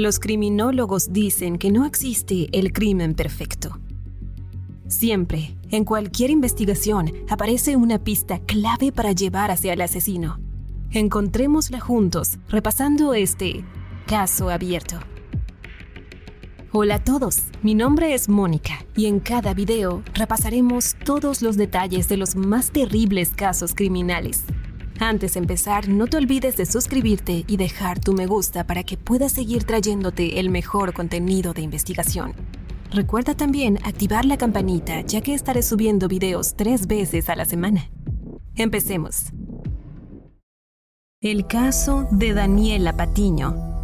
Los criminólogos dicen que no existe el crimen perfecto. Siempre, en cualquier investigación, aparece una pista clave para llevar hacia el asesino. Encontrémosla juntos, repasando este caso abierto. Hola a todos, mi nombre es Mónica y en cada video repasaremos todos los detalles de los más terribles casos criminales. Antes de empezar, no te olvides de suscribirte y dejar tu me gusta para que puedas seguir trayéndote el mejor contenido de investigación. Recuerda también activar la campanita ya que estaré subiendo videos tres veces a la semana. Empecemos. El caso de Daniela Patiño,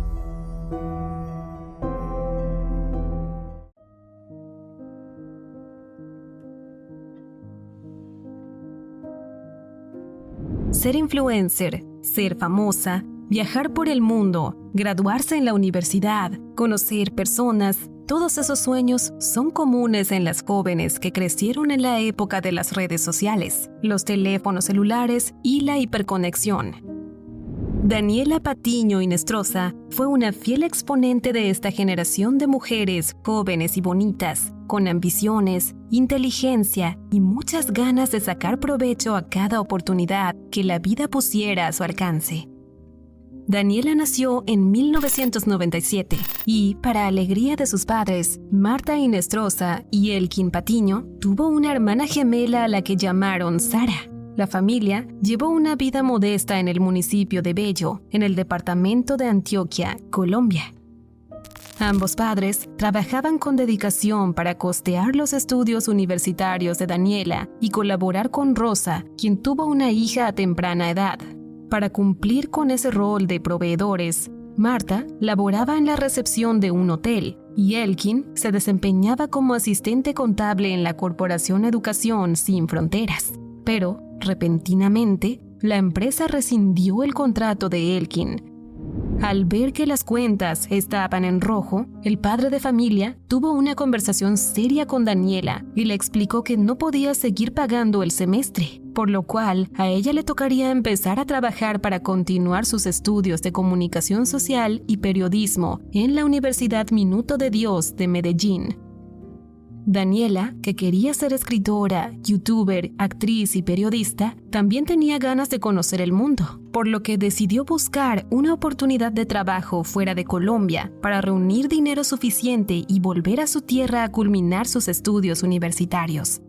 ser influencer, ser famosa, viajar por el mundo, graduarse en la universidad, conocer personas, todos esos sueños son comunes en las jóvenes que crecieron en la época de las redes sociales, los teléfonos celulares y la hiperconexión. Daniela Patiño Inestrosa fue una fiel exponente de esta generación de mujeres jóvenes y bonitas con ambiciones, inteligencia y muchas ganas de sacar provecho a cada oportunidad que la vida pusiera a su alcance. Daniela nació en 1997 y, para alegría de sus padres, Marta Inestrosa y Elkin Patiño, tuvo una hermana gemela a la que llamaron Sara. La familia llevó una vida modesta en el municipio de Bello, en el departamento de Antioquia, Colombia. Ambos padres trabajaban con dedicación para costear los estudios universitarios de Daniela y colaborar con Rosa, quien tuvo una hija a temprana edad. Para cumplir con ese rol de proveedores, Marta laboraba en la recepción de un hotel y Elkin se desempeñaba como asistente contable en la Corporación Educación Sin Fronteras. Pero, repentinamente, la empresa rescindió el contrato de Elkin al ver que las cuentas estaban en rojo, el padre de familia tuvo una conversación seria con Daniela y le explicó que no podía seguir pagando el semestre, por lo cual a ella le tocaría empezar a trabajar para continuar sus estudios de comunicación social y periodismo en la Universidad Minuto de Dios de Medellín. Daniela, que quería ser escritora, youtuber, actriz y periodista, también tenía ganas de conocer el mundo, por lo que decidió buscar una oportunidad de trabajo fuera de Colombia para reunir dinero suficiente y volver a su tierra a culminar sus estudios universitarios.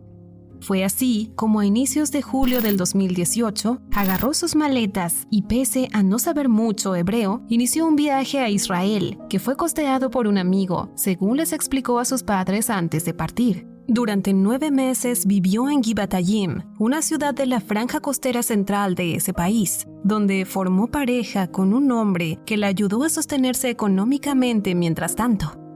Fue así como a inicios de julio del 2018 agarró sus maletas y pese a no saber mucho hebreo, inició un viaje a Israel, que fue costeado por un amigo, según les explicó a sus padres antes de partir. Durante nueve meses vivió en Givatayim, una ciudad de la franja costera central de ese país, donde formó pareja con un hombre que la ayudó a sostenerse económicamente mientras tanto.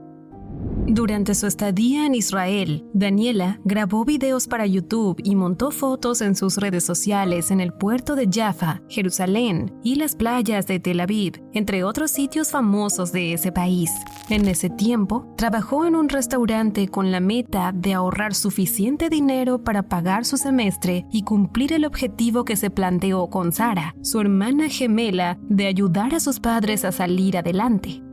Durante su estadía en Israel, Daniela grabó videos para YouTube y montó fotos en sus redes sociales en el puerto de Jaffa, Jerusalén y las playas de Tel Aviv, entre otros sitios famosos de ese país. En ese tiempo, trabajó en un restaurante con la meta de ahorrar suficiente dinero para pagar su semestre y cumplir el objetivo que se planteó con Sara, su hermana gemela, de ayudar a sus padres a salir adelante.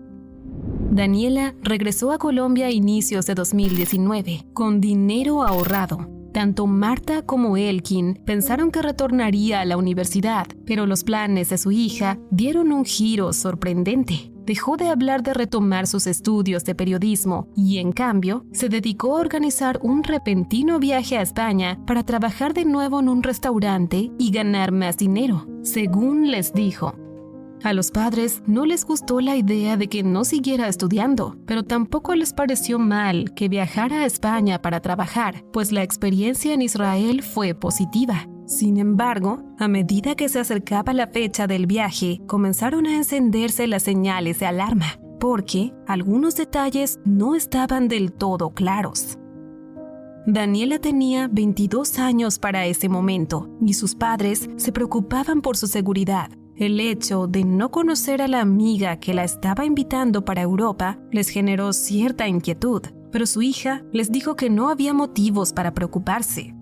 Daniela regresó a Colombia a inicios de 2019 con dinero ahorrado. Tanto Marta como Elkin pensaron que retornaría a la universidad, pero los planes de su hija dieron un giro sorprendente. dejó de hablar de retomar sus estudios de periodismo y en cambio se dedicó a organizar un repentino viaje a España para trabajar de nuevo en un restaurante y ganar más dinero, según les dijo. A los padres no les gustó la idea de que no siguiera estudiando, pero tampoco les pareció mal que viajara a España para trabajar, pues la experiencia en Israel fue positiva. Sin embargo, a medida que se acercaba la fecha del viaje, comenzaron a encenderse las señales de alarma, porque algunos detalles no estaban del todo claros. Daniela tenía 22 años para ese momento y sus padres se preocupaban por su seguridad. El hecho de no conocer a la amiga que la estaba invitando para Europa les generó cierta inquietud, pero su hija les dijo que no había motivos para preocuparse,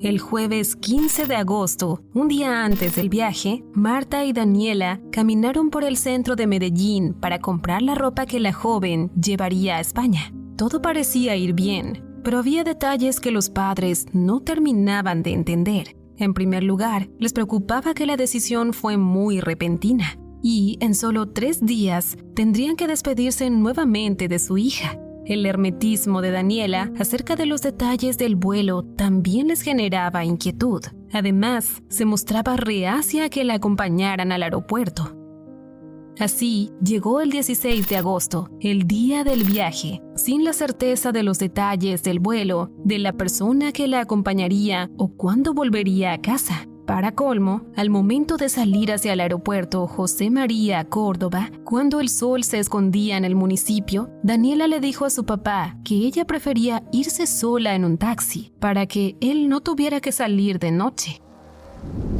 el jueves 15 de agosto, un día antes del viaje, Marta y Daniela caminaron por el centro de Medellín para comprar la ropa que la joven llevaría a España. Todo parecía ir bien, pero había detalles que los padres no terminaban de entender. En primer lugar, les preocupaba que la decisión fue muy repentina y en solo tres días tendrían que despedirse nuevamente de su hija. El hermetismo de Daniela acerca de los detalles del vuelo también les generaba inquietud. Además, se mostraba reacia a que la acompañaran al aeropuerto. Así, llegó el 16 de agosto, el día del viaje, sin la certeza de los detalles del vuelo, de la persona que la acompañaría o cuándo volvería a casa. Para colmo, al momento de salir hacia el aeropuerto José María Córdoba, cuando el sol se escondía en el municipio, Daniela le dijo a su papá que ella prefería irse sola en un taxi para que él no tuviera que salir de noche.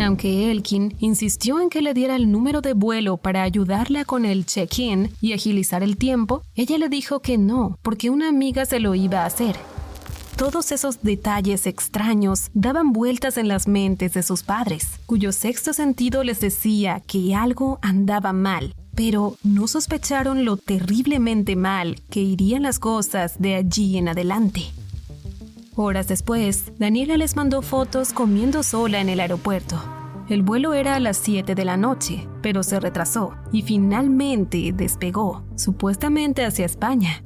Aunque Elkin insistió en que le diera el número de vuelo para ayudarla con el check-in y agilizar el tiempo, ella le dijo que no, porque una amiga se lo iba a hacer todos esos detalles extraños daban vueltas en las mentes de sus padres, cuyo sexto sentido les decía que algo andaba mal, pero no sospecharon lo terriblemente mal que irían las cosas de allí en adelante. Horas después, Daniela les mandó fotos comiendo sola en el aeropuerto. El vuelo era a las 7 de la noche, pero se retrasó y finalmente despegó, supuestamente hacia España.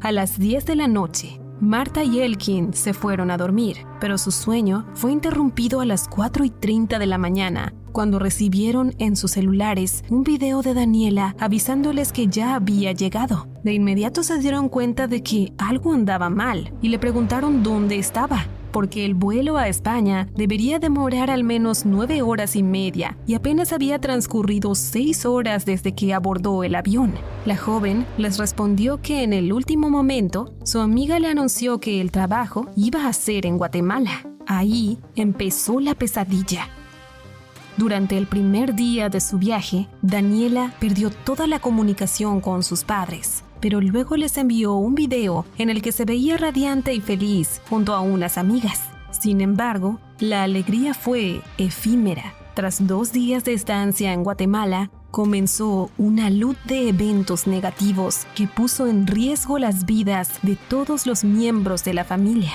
A las 10 de la noche, Marta y Elkin se fueron a dormir, pero su sueño fue interrumpido a las 4 y 30 de la mañana, cuando recibieron en sus celulares un video de Daniela avisándoles que ya había llegado. De inmediato se dieron cuenta de que algo andaba mal y le preguntaron dónde estaba porque el vuelo a España debería demorar al menos nueve horas y media y apenas había transcurrido seis horas desde que abordó el avión. La joven les respondió que en el último momento su amiga le anunció que el trabajo iba a ser en Guatemala. Ahí empezó la pesadilla. Durante el primer día de su viaje, Daniela perdió toda la comunicación con sus padres pero luego les envió un video en el que se veía radiante y feliz junto a unas amigas. Sin embargo, la alegría fue efímera. Tras dos días de estancia en Guatemala, comenzó una luz de eventos negativos que puso en riesgo las vidas de todos los miembros de la familia.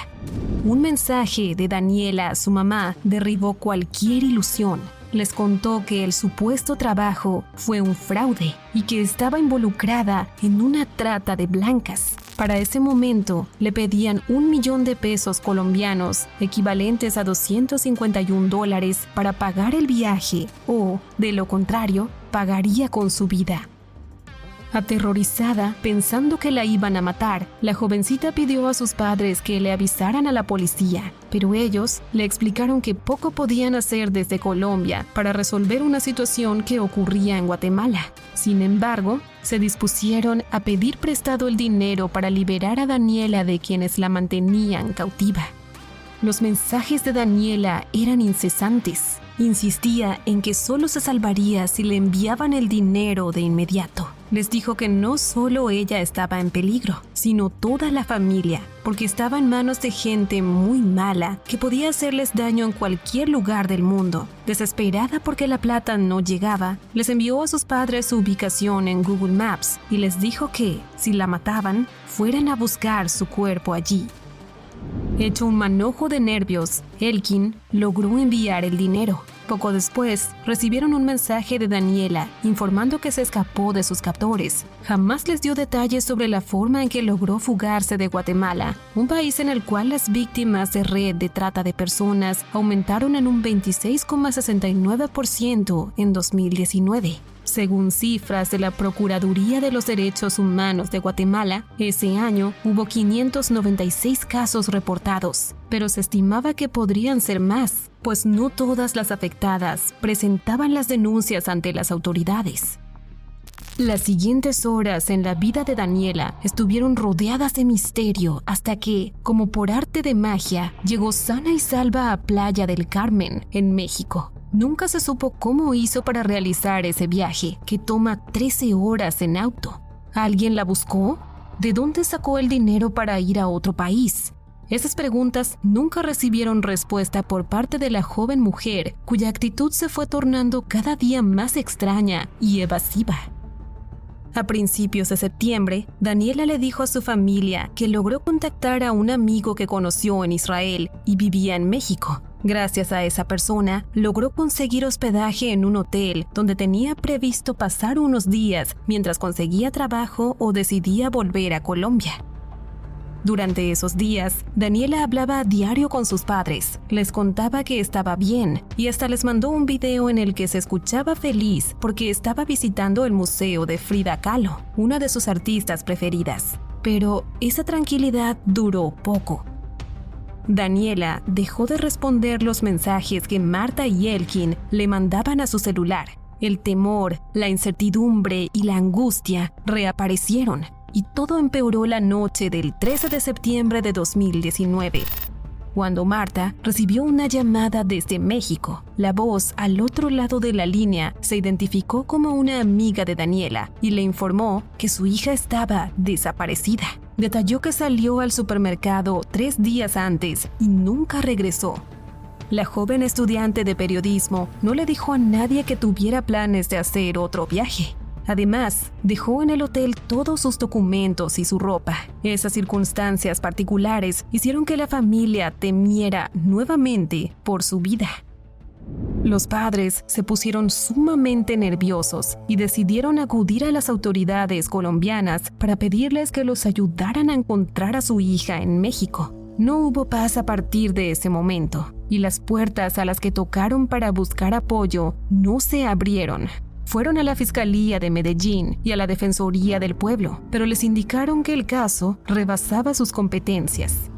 Un mensaje de Daniela a su mamá derribó cualquier ilusión les contó que el supuesto trabajo fue un fraude y que estaba involucrada en una trata de blancas. Para ese momento le pedían un millón de pesos colombianos, equivalentes a 251 dólares, para pagar el viaje o, de lo contrario, pagaría con su vida. Aterrorizada, pensando que la iban a matar, la jovencita pidió a sus padres que le avisaran a la policía, pero ellos le explicaron que poco podían hacer desde Colombia para resolver una situación que ocurría en Guatemala. Sin embargo, se dispusieron a pedir prestado el dinero para liberar a Daniela de quienes la mantenían cautiva. Los mensajes de Daniela eran incesantes. Insistía en que solo se salvaría si le enviaban el dinero de inmediato les dijo que no solo ella estaba en peligro, sino toda la familia, porque estaba en manos de gente muy mala que podía hacerles daño en cualquier lugar del mundo. Desesperada porque la plata no llegaba, les envió a sus padres su ubicación en Google Maps y les dijo que, si la mataban, fueran a buscar su cuerpo allí. Hecho un manojo de nervios, Elkin logró enviar el dinero, Poco después, recibieron un mensaje de Daniela informando que se escapó de sus captores. Jamás les dio detalles sobre la forma en que logró fugarse de Guatemala, un país en el cual las víctimas de red de trata de personas aumentaron en un 26,69% en 2019. Según cifras de la Procuraduría de los Derechos Humanos de Guatemala, ese año hubo 596 casos reportados, pero se estimaba que podrían ser más, pues no todas las afectadas presentaban las denuncias ante las autoridades. Las siguientes horas en la vida de Daniela estuvieron rodeadas de misterio hasta que, como por arte de magia, llegó sana y salva a Playa del Carmen, en México. Nunca se supo cómo hizo para realizar ese viaje, que toma 13 horas en auto. ¿Alguien la buscó? ¿De dónde sacó el dinero para ir a otro país? Esas preguntas nunca recibieron respuesta por parte de la joven mujer, cuya actitud se fue tornando cada día más extraña y evasiva. A principios de septiembre, Daniela le dijo a su familia que logró contactar a un amigo que conoció en Israel y vivía en México. Gracias a esa persona, logró conseguir hospedaje en un hotel donde tenía previsto pasar unos días mientras conseguía trabajo o decidía volver a Colombia. Durante esos días, Daniela hablaba a diario con sus padres, les contaba que estaba bien y hasta les mandó un video en el que se escuchaba feliz porque estaba visitando el museo de Frida Kahlo, una de sus artistas preferidas. Pero esa tranquilidad duró poco. Daniela dejó de responder los mensajes que Marta y Elkin le mandaban a su celular. El temor, la incertidumbre y la angustia reaparecieron y todo empeoró la noche del 13 de septiembre de 2019, cuando Marta recibió una llamada desde México. La voz al otro lado de la línea se identificó como una amiga de Daniela y le informó que su hija estaba desaparecida. Detalló que salió al supermercado tres días antes y nunca regresó. La joven estudiante de periodismo no le dijo a nadie que tuviera planes de hacer otro viaje. Además, dejó en el hotel todos sus documentos y su ropa. Esas circunstancias particulares hicieron que la familia temiera nuevamente por su vida. Los padres se pusieron sumamente nerviosos y decidieron acudir a las autoridades colombianas para pedirles que los ayudaran a encontrar a su hija en México. No hubo paz a partir de ese momento, y las puertas a las que tocaron para buscar apoyo no se abrieron fueron a la Fiscalía de Medellín y a la Defensoría del Pueblo, pero les indicaron que el caso rebasaba sus competencias.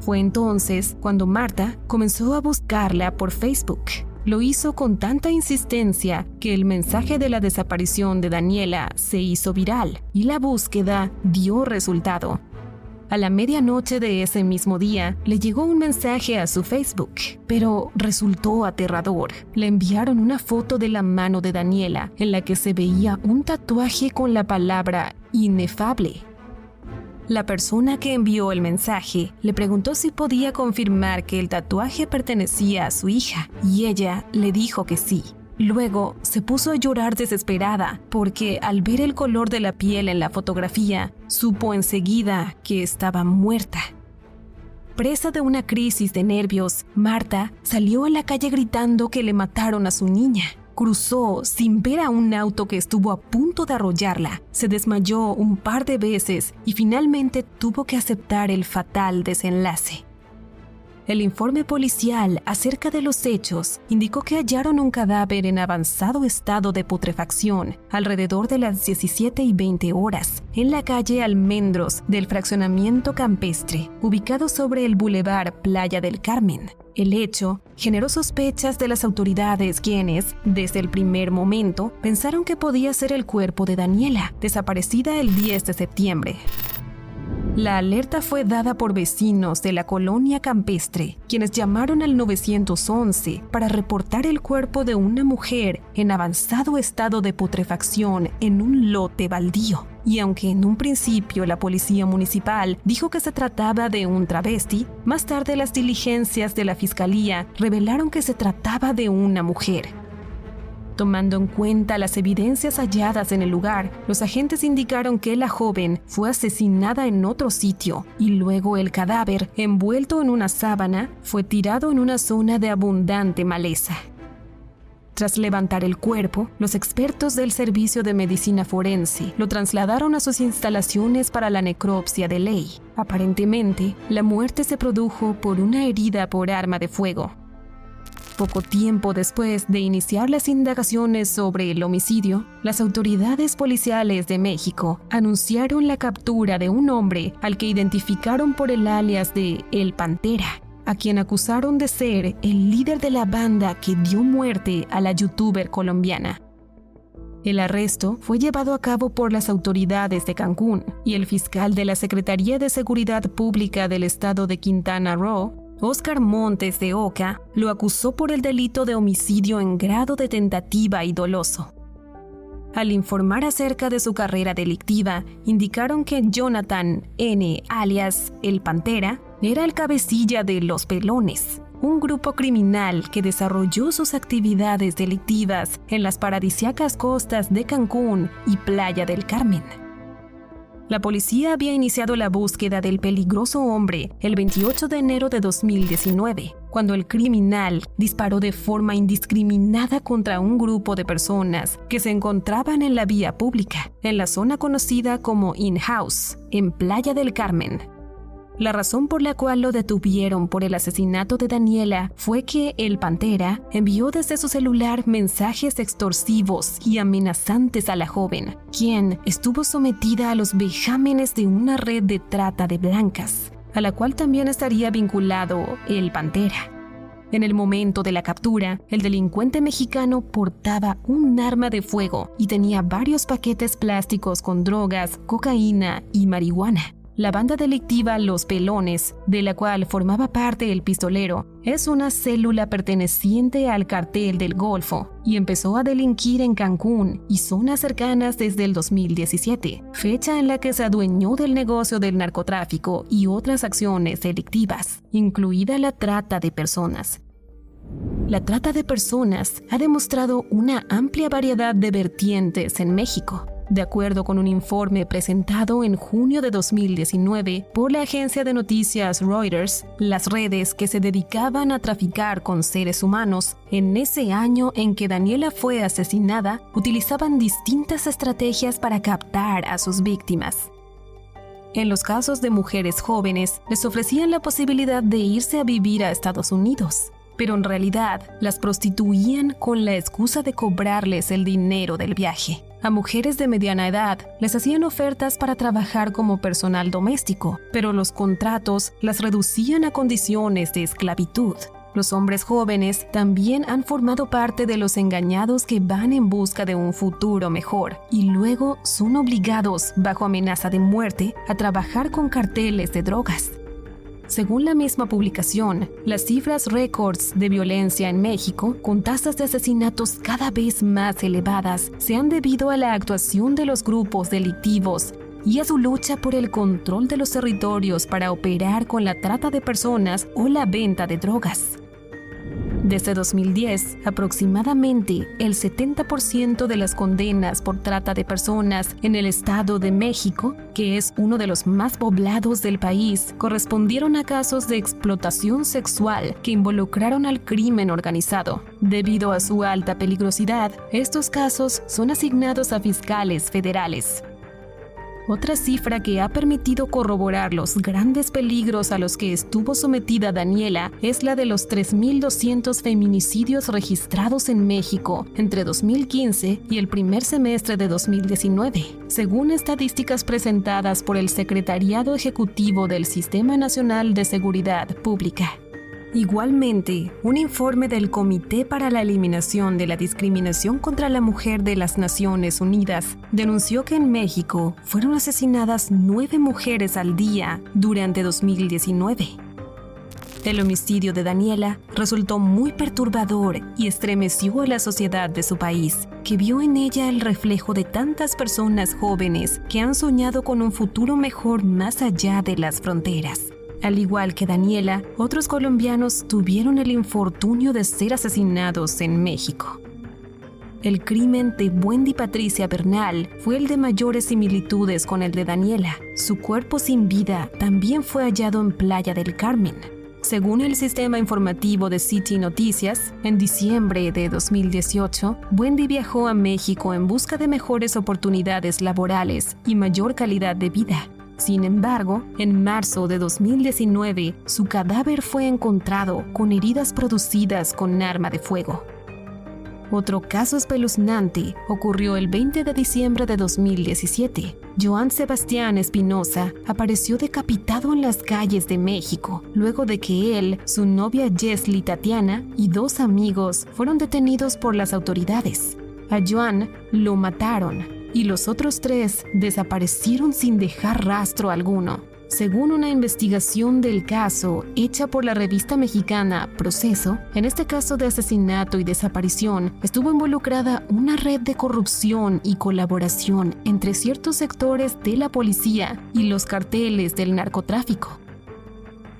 Fue entonces cuando Marta comenzó a buscarla por Facebook. Lo hizo con tanta insistencia que el mensaje de la desaparición de Daniela se hizo viral y la búsqueda dio resultado. A la medianoche de ese mismo día, le llegó un mensaje a su Facebook, pero resultó aterrador. Le enviaron una foto de la mano de Daniela en la que se veía un tatuaje con la palabra inefable. La persona que envió el mensaje le preguntó si podía confirmar que el tatuaje pertenecía a su hija y ella le dijo que sí. Luego se puso a llorar desesperada porque al ver el color de la piel en la fotografía, supo enseguida que estaba muerta. Presa de una crisis de nervios, Marta salió a la calle gritando que le mataron a su niña. Cruzó sin ver a un auto que estuvo a punto de arrollarla. Se desmayó un par de veces y finalmente tuvo que aceptar el fatal desenlace. El informe policial acerca de los hechos indicó que hallaron un cadáver en avanzado estado de putrefacción alrededor de las 17 y 20 horas en la calle Almendros del fraccionamiento campestre, ubicado sobre el bulevar Playa del Carmen. El hecho generó sospechas de las autoridades quienes, desde el primer momento, pensaron que podía ser el cuerpo de Daniela, desaparecida el 10 de septiembre. La alerta fue dada por vecinos de la colonia campestre, quienes llamaron al 911 para reportar el cuerpo de una mujer en avanzado estado de putrefacción en un lote baldío. Y aunque en un principio la policía municipal dijo que se trataba de un travesti, más tarde las diligencias de la fiscalía revelaron que se trataba de una mujer. Tomando en cuenta las evidencias halladas en el lugar, los agentes indicaron que la joven fue asesinada en otro sitio y luego el cadáver, envuelto en una sábana, fue tirado en una zona de abundante maleza. Tras levantar el cuerpo, los expertos del Servicio de Medicina Forense lo trasladaron a sus instalaciones para la necropsia de ley. Aparentemente, la muerte se produjo por una herida por arma de fuego. Poco tiempo después de iniciar las indagaciones sobre el homicidio, las autoridades policiales de México anunciaron la captura de un hombre al que identificaron por el alias de El Pantera, a quien acusaron de ser el líder de la banda que dio muerte a la youtuber colombiana. El arresto fue llevado a cabo por las autoridades de Cancún y el fiscal de la Secretaría de Seguridad Pública del estado de Quintana Roo, Oscar Montes de Oca, lo acusó por el delito de homicidio en grado de tentativa y doloso. Al informar acerca de su carrera delictiva, indicaron que Jonathan N., alias El Pantera, era el cabecilla de Los Pelones, un grupo criminal que desarrolló sus actividades delictivas en las paradisiacas costas de Cancún y Playa del Carmen. La policía había iniciado la búsqueda del peligroso hombre el 28 de enero de 2019, cuando el criminal disparó de forma indiscriminada contra un grupo de personas que se encontraban en la vía pública, en la zona conocida como In-House, en Playa del Carmen. La razón por la cual lo detuvieron por el asesinato de Daniela fue que el Pantera envió desde su celular mensajes extorsivos y amenazantes a la joven, quien estuvo sometida a los vejámenes de una red de trata de blancas, a la cual también estaría vinculado el Pantera. En el momento de la captura, el delincuente mexicano portaba un arma de fuego y tenía varios paquetes plásticos con drogas, cocaína y marihuana. La banda delictiva Los Pelones, de la cual formaba parte el pistolero, es una célula perteneciente al cartel del Golfo y empezó a delinquir en Cancún y zonas cercanas desde el 2017, fecha en la que se adueñó del negocio del narcotráfico y otras acciones delictivas, incluida la trata de personas. La trata de personas ha demostrado una amplia variedad de vertientes en México de acuerdo con un informe presentado en junio de 2019 por la agencia de noticias Reuters, las redes que se dedicaban a traficar con seres humanos en ese año en que Daniela fue asesinada utilizaban distintas estrategias para captar a sus víctimas. En los casos de mujeres jóvenes, les ofrecían la posibilidad de irse a vivir a Estados Unidos, pero en realidad las prostituían con la excusa de cobrarles el dinero del viaje. A mujeres de mediana edad les hacían ofertas para trabajar como personal doméstico, pero los contratos las reducían a condiciones de esclavitud. Los hombres jóvenes también han formado parte de los engañados que van en busca de un futuro mejor y luego son obligados, bajo amenaza de muerte, a trabajar con carteles de drogas. Según la misma publicación, las cifras récords de violencia en México, con tasas de asesinatos cada vez más elevadas, se han debido a la actuación de los grupos delictivos y a su lucha por el control de los territorios para operar con la trata de personas o la venta de drogas. Desde 2010, aproximadamente el 70% de las condenas por trata de personas en el Estado de México, que es uno de los más poblados del país, correspondieron a casos de explotación sexual que involucraron al crimen organizado. Debido a su alta peligrosidad, estos casos son asignados a fiscales federales. Otra cifra que ha permitido corroborar los grandes peligros a los que estuvo sometida Daniela es la de los 3.200 feminicidios registrados en México entre 2015 y el primer semestre de 2019, según estadísticas presentadas por el Secretariado Ejecutivo del Sistema Nacional de Seguridad Pública. Igualmente, un informe del Comité para la Eliminación de la Discriminación contra la Mujer de las Naciones Unidas denunció que en México fueron asesinadas nueve mujeres al día durante 2019. El homicidio de Daniela resultó muy perturbador y estremeció a la sociedad de su país, que vio en ella el reflejo de tantas personas jóvenes que han soñado con un futuro mejor más allá de las fronteras. Al igual que Daniela, otros colombianos tuvieron el infortunio de ser asesinados en México. El crimen de Wendy Patricia Bernal fue el de mayores similitudes con el de Daniela. Su cuerpo sin vida también fue hallado en Playa del Carmen. Según el sistema informativo de City Noticias, en diciembre de 2018, Wendy viajó a México en busca de mejores oportunidades laborales y mayor calidad de vida. Sin embargo, en marzo de 2019, su cadáver fue encontrado con heridas producidas con arma de fuego. Otro caso espeluznante ocurrió el 20 de diciembre de 2017. Joan Sebastián Espinosa apareció decapitado en las calles de México, luego de que él, su novia Jesly Tatiana y dos amigos fueron detenidos por las autoridades. A Joan lo mataron y los otros tres desaparecieron sin dejar rastro alguno. Según una investigación del caso hecha por la revista mexicana Proceso, en este caso de asesinato y desaparición estuvo involucrada una red de corrupción y colaboración entre ciertos sectores de la policía y los carteles del narcotráfico.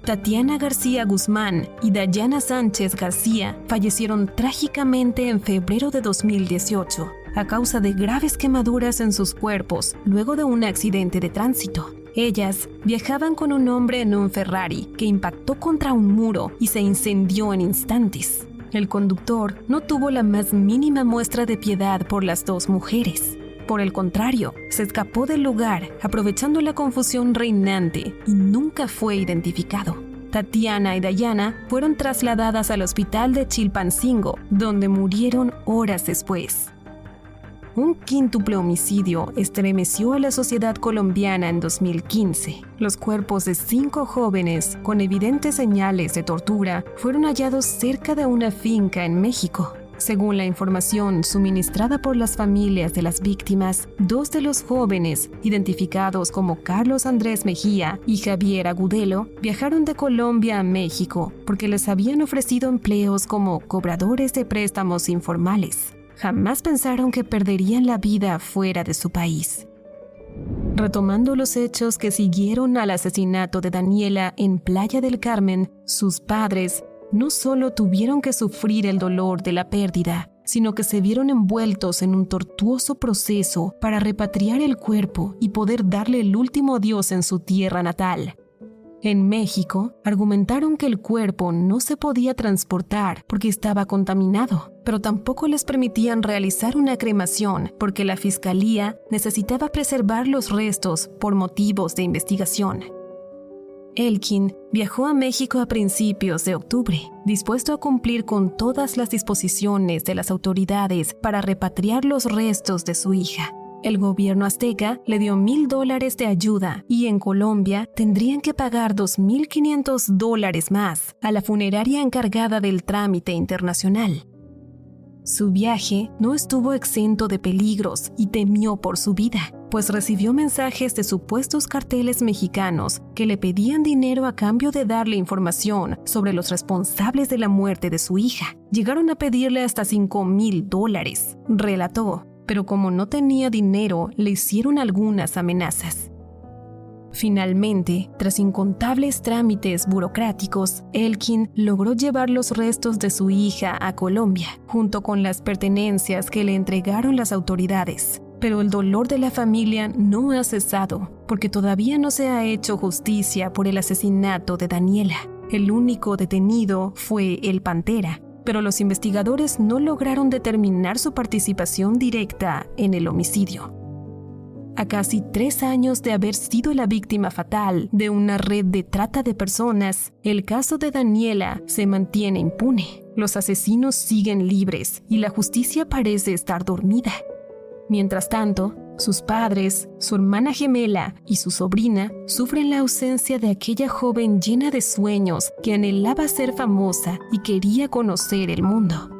Tatiana García Guzmán y Dayana Sánchez García fallecieron trágicamente en febrero de 2018 a causa de graves quemaduras en sus cuerpos luego de un accidente de tránsito. Ellas viajaban con un hombre en un Ferrari que impactó contra un muro y se incendió en instantes. El conductor no tuvo la más mínima muestra de piedad por las dos mujeres. Por el contrario, se escapó del lugar aprovechando la confusión reinante y nunca fue identificado. Tatiana y Dayana fueron trasladadas al hospital de Chilpancingo, donde murieron horas después. Un quíntuple homicidio estremeció a la sociedad colombiana en 2015. Los cuerpos de cinco jóvenes con evidentes señales de tortura fueron hallados cerca de una finca en México. Según la información suministrada por las familias de las víctimas, dos de los jóvenes, identificados como Carlos Andrés Mejía y Javier Agudelo, viajaron de Colombia a México porque les habían ofrecido empleos como cobradores de préstamos informales jamás pensaron que perderían la vida fuera de su país. Retomando los hechos que siguieron al asesinato de Daniela en Playa del Carmen, sus padres no solo tuvieron que sufrir el dolor de la pérdida, sino que se vieron envueltos en un tortuoso proceso para repatriar el cuerpo y poder darle el último adiós en su tierra natal. En México, argumentaron que el cuerpo no se podía transportar porque estaba contaminado, pero tampoco les permitían realizar una cremación porque la fiscalía necesitaba preservar los restos por motivos de investigación. Elkin viajó a México a principios de octubre, dispuesto a cumplir con todas las disposiciones de las autoridades para repatriar los restos de su hija. El gobierno azteca le dio mil dólares de ayuda y en Colombia tendrían que pagar 2.500 dólares más a la funeraria encargada del trámite internacional. Su viaje no estuvo exento de peligros y temió por su vida, pues recibió mensajes de supuestos carteles mexicanos que le pedían dinero a cambio de darle información sobre los responsables de la muerte de su hija. Llegaron a pedirle hasta 5 mil dólares, relató pero como no tenía dinero, le hicieron algunas amenazas. Finalmente, tras incontables trámites burocráticos, Elkin logró llevar los restos de su hija a Colombia, junto con las pertenencias que le entregaron las autoridades. Pero el dolor de la familia no ha cesado, porque todavía no se ha hecho justicia por el asesinato de Daniela. El único detenido fue el Pantera, pero los investigadores no lograron determinar su participación directa en el homicidio. A casi tres años de haber sido la víctima fatal de una red de trata de personas, el caso de Daniela se mantiene impune. Los asesinos siguen libres y la justicia parece estar dormida. Mientras tanto, sus padres, su hermana gemela y su sobrina sufren la ausencia de aquella joven llena de sueños que anhelaba ser famosa y quería conocer el mundo.